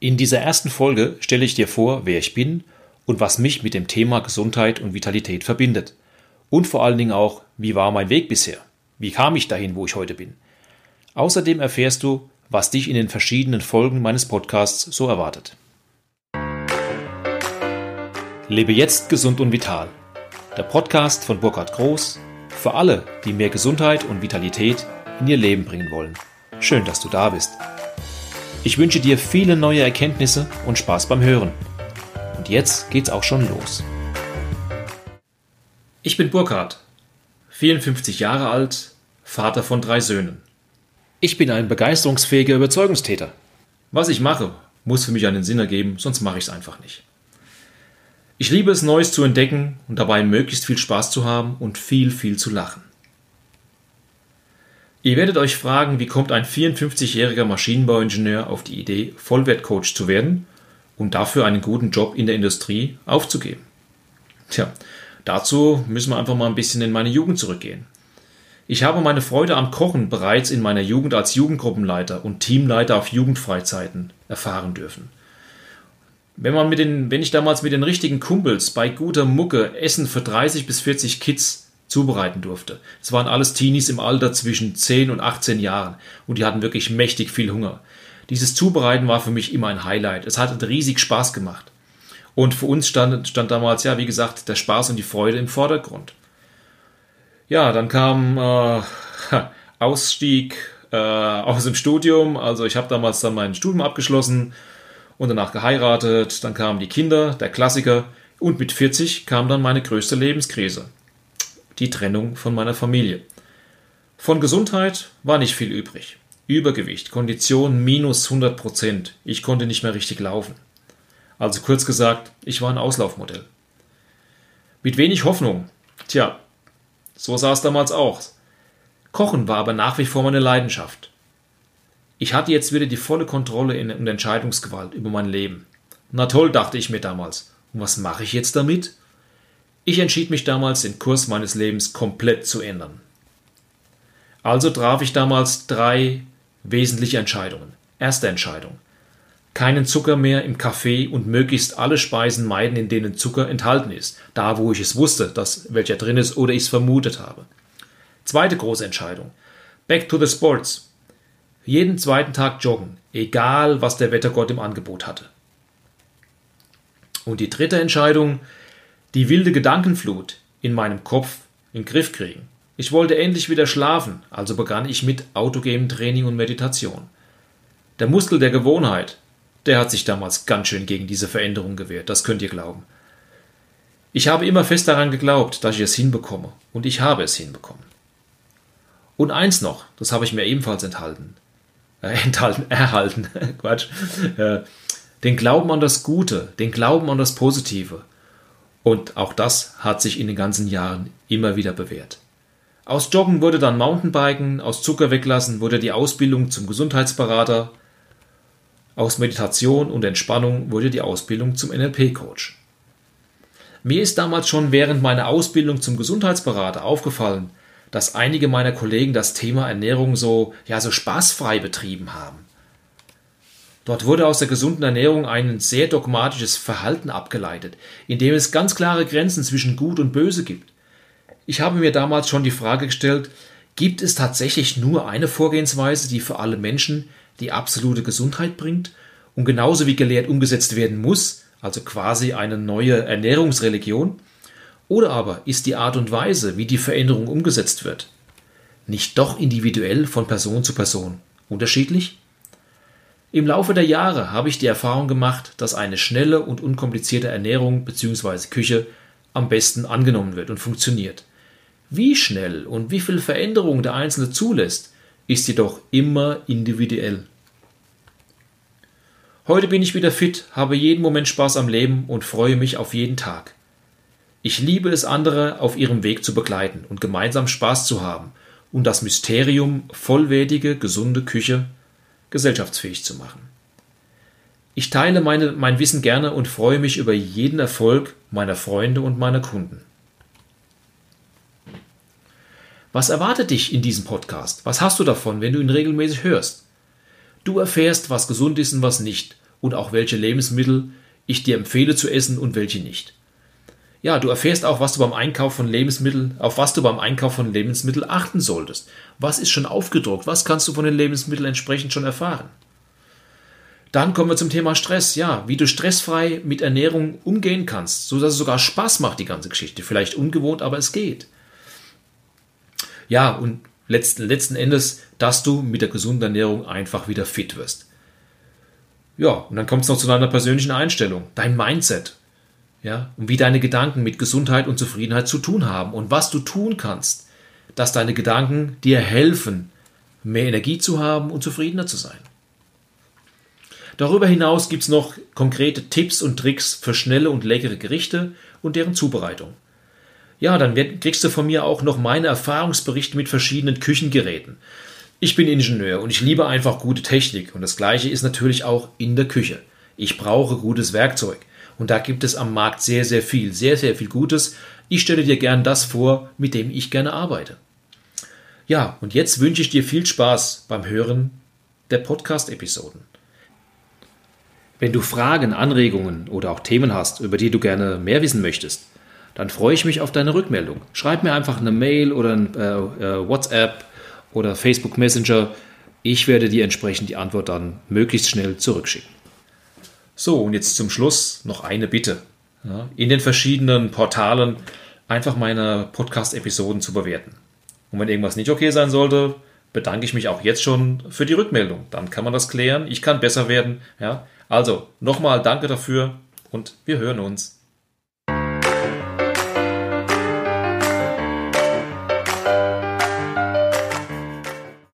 In dieser ersten Folge stelle ich dir vor, wer ich bin und was mich mit dem Thema Gesundheit und Vitalität verbindet. Und vor allen Dingen auch, wie war mein Weg bisher? Wie kam ich dahin, wo ich heute bin? Außerdem erfährst du, was dich in den verschiedenen Folgen meines Podcasts so erwartet. Lebe jetzt gesund und vital. Der Podcast von Burkhard Groß für alle, die mehr Gesundheit und Vitalität in ihr Leben bringen wollen. Schön, dass du da bist. Ich wünsche dir viele neue Erkenntnisse und Spaß beim Hören. Und jetzt geht's auch schon los. Ich bin Burkhard, 54 Jahre alt, Vater von drei Söhnen. Ich bin ein begeisterungsfähiger Überzeugungstäter. Was ich mache, muss für mich einen Sinn ergeben, sonst mache ich es einfach nicht. Ich liebe es, Neues zu entdecken und dabei möglichst viel Spaß zu haben und viel, viel zu lachen. Ihr werdet euch fragen, wie kommt ein 54-jähriger Maschinenbauingenieur auf die Idee, Vollwertcoach zu werden und dafür einen guten Job in der Industrie aufzugeben? Tja, dazu müssen wir einfach mal ein bisschen in meine Jugend zurückgehen. Ich habe meine Freude am Kochen bereits in meiner Jugend als Jugendgruppenleiter und Teamleiter auf Jugendfreizeiten erfahren dürfen. Wenn man mit den, wenn ich damals mit den richtigen Kumpels bei guter Mucke Essen für 30 bis 40 Kids zubereiten durfte. Es waren alles Teenies im Alter zwischen 10 und 18 Jahren und die hatten wirklich mächtig viel Hunger. Dieses Zubereiten war für mich immer ein Highlight. Es hat riesig Spaß gemacht. Und für uns stand, stand damals, ja, wie gesagt, der Spaß und die Freude im Vordergrund. Ja, dann kam äh, Ausstieg äh, aus dem Studium. Also ich habe damals dann mein Studium abgeschlossen und danach geheiratet. Dann kamen die Kinder, der Klassiker. Und mit 40 kam dann meine größte Lebenskrise die Trennung von meiner Familie. Von Gesundheit war nicht viel übrig. Übergewicht, Kondition minus 100 Prozent. Ich konnte nicht mehr richtig laufen. Also kurz gesagt, ich war ein Auslaufmodell. Mit wenig Hoffnung. Tja, so sah es damals aus. Kochen war aber nach wie vor meine Leidenschaft. Ich hatte jetzt wieder die volle Kontrolle und Entscheidungsgewalt über mein Leben. Na toll, dachte ich mir damals. Und was mache ich jetzt damit? Ich entschied mich damals, den Kurs meines Lebens komplett zu ändern. Also traf ich damals drei wesentliche Entscheidungen. Erste Entscheidung. Keinen Zucker mehr im Kaffee und möglichst alle Speisen meiden, in denen Zucker enthalten ist. Da, wo ich es wusste, dass welcher drin ist oder ich es vermutet habe. Zweite große Entscheidung. Back to the Sports. Jeden zweiten Tag joggen, egal was der Wettergott im Angebot hatte. Und die dritte Entscheidung, die wilde Gedankenflut in meinem Kopf in den Griff kriegen. Ich wollte endlich wieder schlafen, also begann ich mit Autogame-Training und Meditation. Der Muskel der Gewohnheit, der hat sich damals ganz schön gegen diese Veränderung gewehrt, das könnt ihr glauben. Ich habe immer fest daran geglaubt, dass ich es hinbekomme, und ich habe es hinbekommen. Und eins noch, das habe ich mir ebenfalls enthalten. Äh, enthalten, erhalten, Quatsch. Äh, den Glauben an das Gute, den Glauben an das Positive. Und auch das hat sich in den ganzen Jahren immer wieder bewährt. Aus Joggen wurde dann Mountainbiken, aus Zucker weglassen wurde die Ausbildung zum Gesundheitsberater, aus Meditation und Entspannung wurde die Ausbildung zum NLP-Coach. Mir ist damals schon während meiner Ausbildung zum Gesundheitsberater aufgefallen, dass einige meiner Kollegen das Thema Ernährung so, ja, so spaßfrei betrieben haben. Dort wurde aus der gesunden Ernährung ein sehr dogmatisches Verhalten abgeleitet, in dem es ganz klare Grenzen zwischen Gut und Böse gibt. Ich habe mir damals schon die Frage gestellt, gibt es tatsächlich nur eine Vorgehensweise, die für alle Menschen die absolute Gesundheit bringt und genauso wie gelehrt umgesetzt werden muss, also quasi eine neue Ernährungsreligion? Oder aber ist die Art und Weise, wie die Veränderung umgesetzt wird, nicht doch individuell von Person zu Person unterschiedlich? Im Laufe der Jahre habe ich die Erfahrung gemacht, dass eine schnelle und unkomplizierte Ernährung bzw. Küche am besten angenommen wird und funktioniert. Wie schnell und wie viel Veränderung der Einzelne zulässt, ist jedoch immer individuell. Heute bin ich wieder fit, habe jeden Moment Spaß am Leben und freue mich auf jeden Tag. Ich liebe es, andere auf ihrem Weg zu begleiten und gemeinsam Spaß zu haben und das Mysterium vollwertige, gesunde Küche gesellschaftsfähig zu machen. Ich teile meine, mein Wissen gerne und freue mich über jeden Erfolg meiner Freunde und meiner Kunden. Was erwartet dich in diesem Podcast? Was hast du davon, wenn du ihn regelmäßig hörst? Du erfährst, was gesund ist und was nicht und auch welche Lebensmittel ich dir empfehle zu essen und welche nicht. Ja, du erfährst auch, was du beim Einkauf von Lebensmitteln, auf was du beim Einkauf von Lebensmitteln achten solltest. Was ist schon aufgedruckt? Was kannst du von den Lebensmitteln entsprechend schon erfahren? Dann kommen wir zum Thema Stress. Ja, wie du stressfrei mit Ernährung umgehen kannst, so dass es sogar Spaß macht, die ganze Geschichte. Vielleicht ungewohnt, aber es geht. Ja, und letzten, letzten Endes, dass du mit der gesunden Ernährung einfach wieder fit wirst. Ja, und dann kommt es noch zu deiner persönlichen Einstellung, dein Mindset. Ja, und wie deine Gedanken mit Gesundheit und Zufriedenheit zu tun haben und was du tun kannst, dass deine Gedanken dir helfen, mehr Energie zu haben und zufriedener zu sein. Darüber hinaus gibt es noch konkrete Tipps und Tricks für schnelle und leckere Gerichte und deren Zubereitung. Ja, dann kriegst du von mir auch noch meine Erfahrungsberichte mit verschiedenen Küchengeräten. Ich bin Ingenieur und ich liebe einfach gute Technik und das gleiche ist natürlich auch in der Küche. Ich brauche gutes Werkzeug und da gibt es am Markt sehr, sehr viel, sehr, sehr viel Gutes. Ich stelle dir gern das vor, mit dem ich gerne arbeite. Ja, und jetzt wünsche ich dir viel Spaß beim Hören der Podcast-Episoden. Wenn du Fragen, Anregungen oder auch Themen hast, über die du gerne mehr wissen möchtest, dann freue ich mich auf deine Rückmeldung. Schreib mir einfach eine Mail oder ein äh, äh, WhatsApp oder Facebook Messenger. Ich werde dir entsprechend die Antwort dann möglichst schnell zurückschicken. So, und jetzt zum Schluss noch eine Bitte. Ja, in den verschiedenen Portalen einfach meine Podcast-Episoden zu bewerten. Und wenn irgendwas nicht okay sein sollte, bedanke ich mich auch jetzt schon für die Rückmeldung. Dann kann man das klären. Ich kann besser werden. Ja, also nochmal danke dafür und wir hören uns.